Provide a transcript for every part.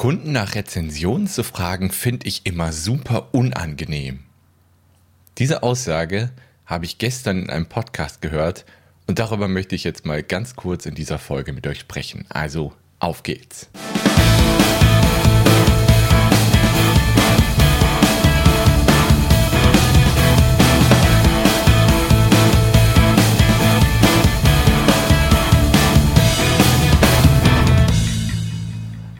Kunden nach Rezensionen zu fragen, finde ich immer super unangenehm. Diese Aussage habe ich gestern in einem Podcast gehört und darüber möchte ich jetzt mal ganz kurz in dieser Folge mit euch sprechen. Also auf geht's.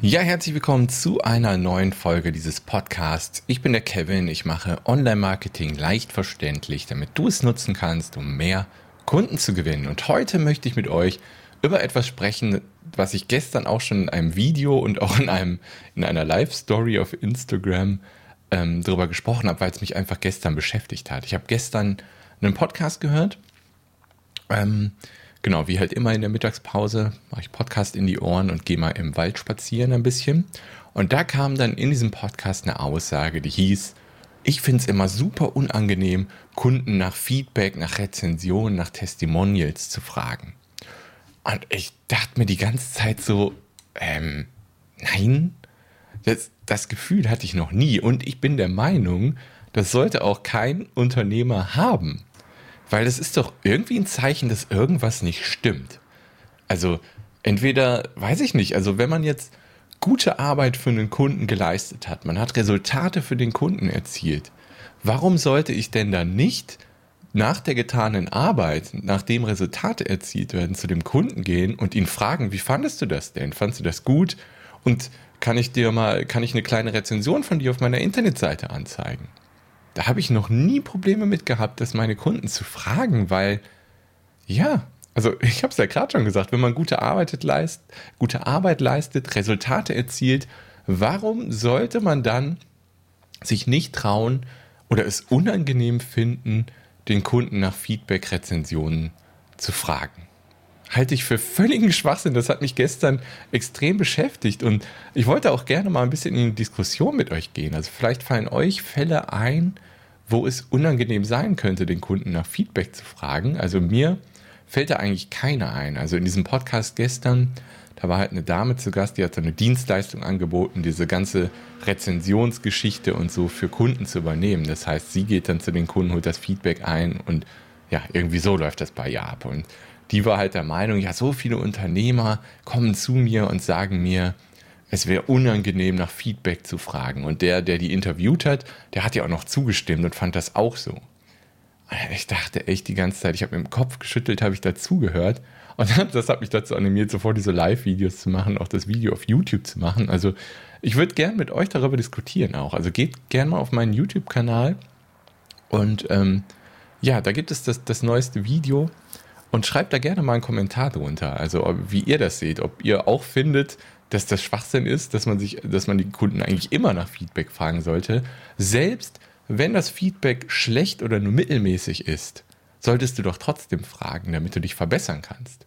Ja, herzlich willkommen zu einer neuen Folge dieses Podcasts. Ich bin der Kevin, ich mache Online-Marketing leicht verständlich, damit du es nutzen kannst, um mehr Kunden zu gewinnen. Und heute möchte ich mit euch über etwas sprechen, was ich gestern auch schon in einem Video und auch in, einem, in einer Live-Story auf Instagram ähm, darüber gesprochen habe, weil es mich einfach gestern beschäftigt hat. Ich habe gestern einen Podcast gehört, ähm, genau, wie halt immer in der Mittagspause, mache ich Podcast in die Ohren und gehe mal im Wald spazieren ein bisschen. Und da kam dann in diesem Podcast eine Aussage, die hieß, ich finde es immer super unangenehm, Kunden nach Feedback, nach Rezensionen, nach Testimonials zu fragen. Und ich dachte mir die ganze Zeit so, ähm, nein, das, das Gefühl hatte ich noch nie. Und ich bin der Meinung, das sollte auch kein Unternehmer haben. Weil das ist doch irgendwie ein Zeichen, dass irgendwas nicht stimmt. Also entweder, weiß ich nicht, also wenn man jetzt gute Arbeit für einen Kunden geleistet hat, man hat Resultate für den Kunden erzielt, warum sollte ich denn dann nicht nach der getanen Arbeit, nachdem Resultate erzielt werden, zu dem Kunden gehen und ihn fragen, wie fandest du das denn? Fandest du das gut? Und kann ich dir mal, kann ich eine kleine Rezension von dir auf meiner Internetseite anzeigen? Da habe ich noch nie Probleme mit gehabt, das meine Kunden zu fragen, weil ja, also ich habe es ja gerade schon gesagt, wenn man gute Arbeit, leist, gute Arbeit leistet, Resultate erzielt, warum sollte man dann sich nicht trauen oder es unangenehm finden, den Kunden nach Feedback-Rezensionen zu fragen? Halte ich für völligen Schwachsinn. Das hat mich gestern extrem beschäftigt und ich wollte auch gerne mal ein bisschen in die Diskussion mit euch gehen. Also vielleicht fallen euch Fälle ein, wo es unangenehm sein könnte, den Kunden nach Feedback zu fragen. Also mir fällt da eigentlich keiner ein. Also in diesem Podcast gestern, da war halt eine Dame zu Gast, die hat so eine Dienstleistung angeboten, diese ganze Rezensionsgeschichte und so für Kunden zu übernehmen. Das heißt, sie geht dann zu den Kunden, holt das Feedback ein und ja, irgendwie so läuft das bei ihr ab. Und die war halt der Meinung, ja, so viele Unternehmer kommen zu mir und sagen mir, es wäre unangenehm, nach Feedback zu fragen. Und der, der die interviewt hat, der hat ja auch noch zugestimmt und fand das auch so. Ich dachte echt die ganze Zeit, ich habe mir im Kopf geschüttelt, habe ich dazugehört. Und das hat mich dazu animiert, sofort diese Live-Videos zu machen, auch das Video auf YouTube zu machen. Also ich würde gern mit euch darüber diskutieren auch. Also geht gerne mal auf meinen YouTube-Kanal und ähm, ja, da gibt es das, das neueste Video und schreibt da gerne mal einen Kommentar drunter, also wie ihr das seht, ob ihr auch findet, dass das Schwachsinn ist, dass man sich, dass man die Kunden eigentlich immer nach Feedback fragen sollte. Selbst wenn das Feedback schlecht oder nur mittelmäßig ist, solltest du doch trotzdem fragen, damit du dich verbessern kannst.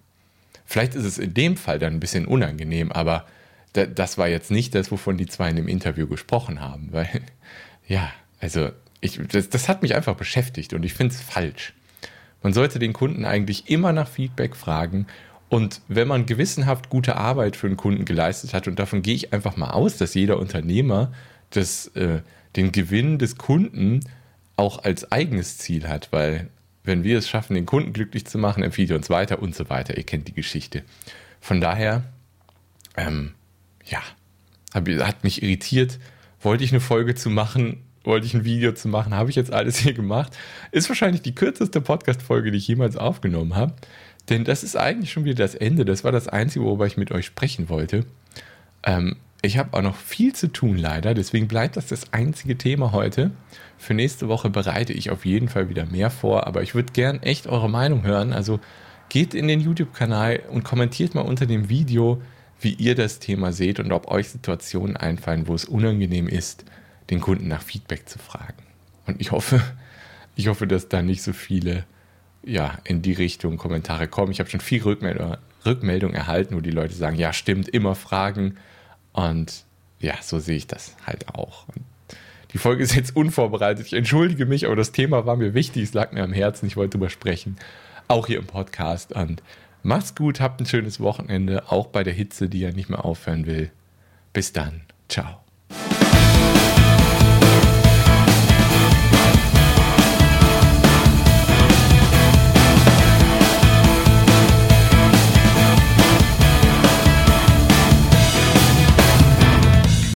Vielleicht ist es in dem Fall dann ein bisschen unangenehm, aber das war jetzt nicht das, wovon die zwei in dem Interview gesprochen haben, weil, ja, also ich, das, das hat mich einfach beschäftigt und ich finde es falsch. Man sollte den Kunden eigentlich immer nach Feedback fragen. Und wenn man gewissenhaft gute Arbeit für einen Kunden geleistet hat, und davon gehe ich einfach mal aus, dass jeder Unternehmer das, äh, den Gewinn des Kunden auch als eigenes Ziel hat, weil wenn wir es schaffen, den Kunden glücklich zu machen, empfiehlt er uns weiter und so weiter. Ihr kennt die Geschichte. Von daher, ähm, ja, hat mich irritiert, wollte ich eine Folge zu machen, wollte ich ein Video zu machen, habe ich jetzt alles hier gemacht. Ist wahrscheinlich die kürzeste Podcast-Folge, die ich jemals aufgenommen habe. Denn das ist eigentlich schon wieder das Ende. Das war das Einzige, worüber ich mit euch sprechen wollte. Ähm, ich habe auch noch viel zu tun, leider. Deswegen bleibt das das einzige Thema heute. Für nächste Woche bereite ich auf jeden Fall wieder mehr vor. Aber ich würde gern echt eure Meinung hören. Also geht in den YouTube-Kanal und kommentiert mal unter dem Video, wie ihr das Thema seht und ob euch Situationen einfallen, wo es unangenehm ist, den Kunden nach Feedback zu fragen. Und ich hoffe, ich hoffe, dass da nicht so viele ja, in die Richtung Kommentare kommen. Ich habe schon viel Rückmeldung, Rückmeldung erhalten, wo die Leute sagen, ja, stimmt, immer fragen. Und ja, so sehe ich das halt auch. Und die Folge ist jetzt unvorbereitet. Ich entschuldige mich, aber das Thema war mir wichtig, es lag mir am Herzen, ich wollte drüber sprechen. Auch hier im Podcast. Und macht's gut, habt ein schönes Wochenende, auch bei der Hitze, die ja nicht mehr aufhören will. Bis dann. Ciao.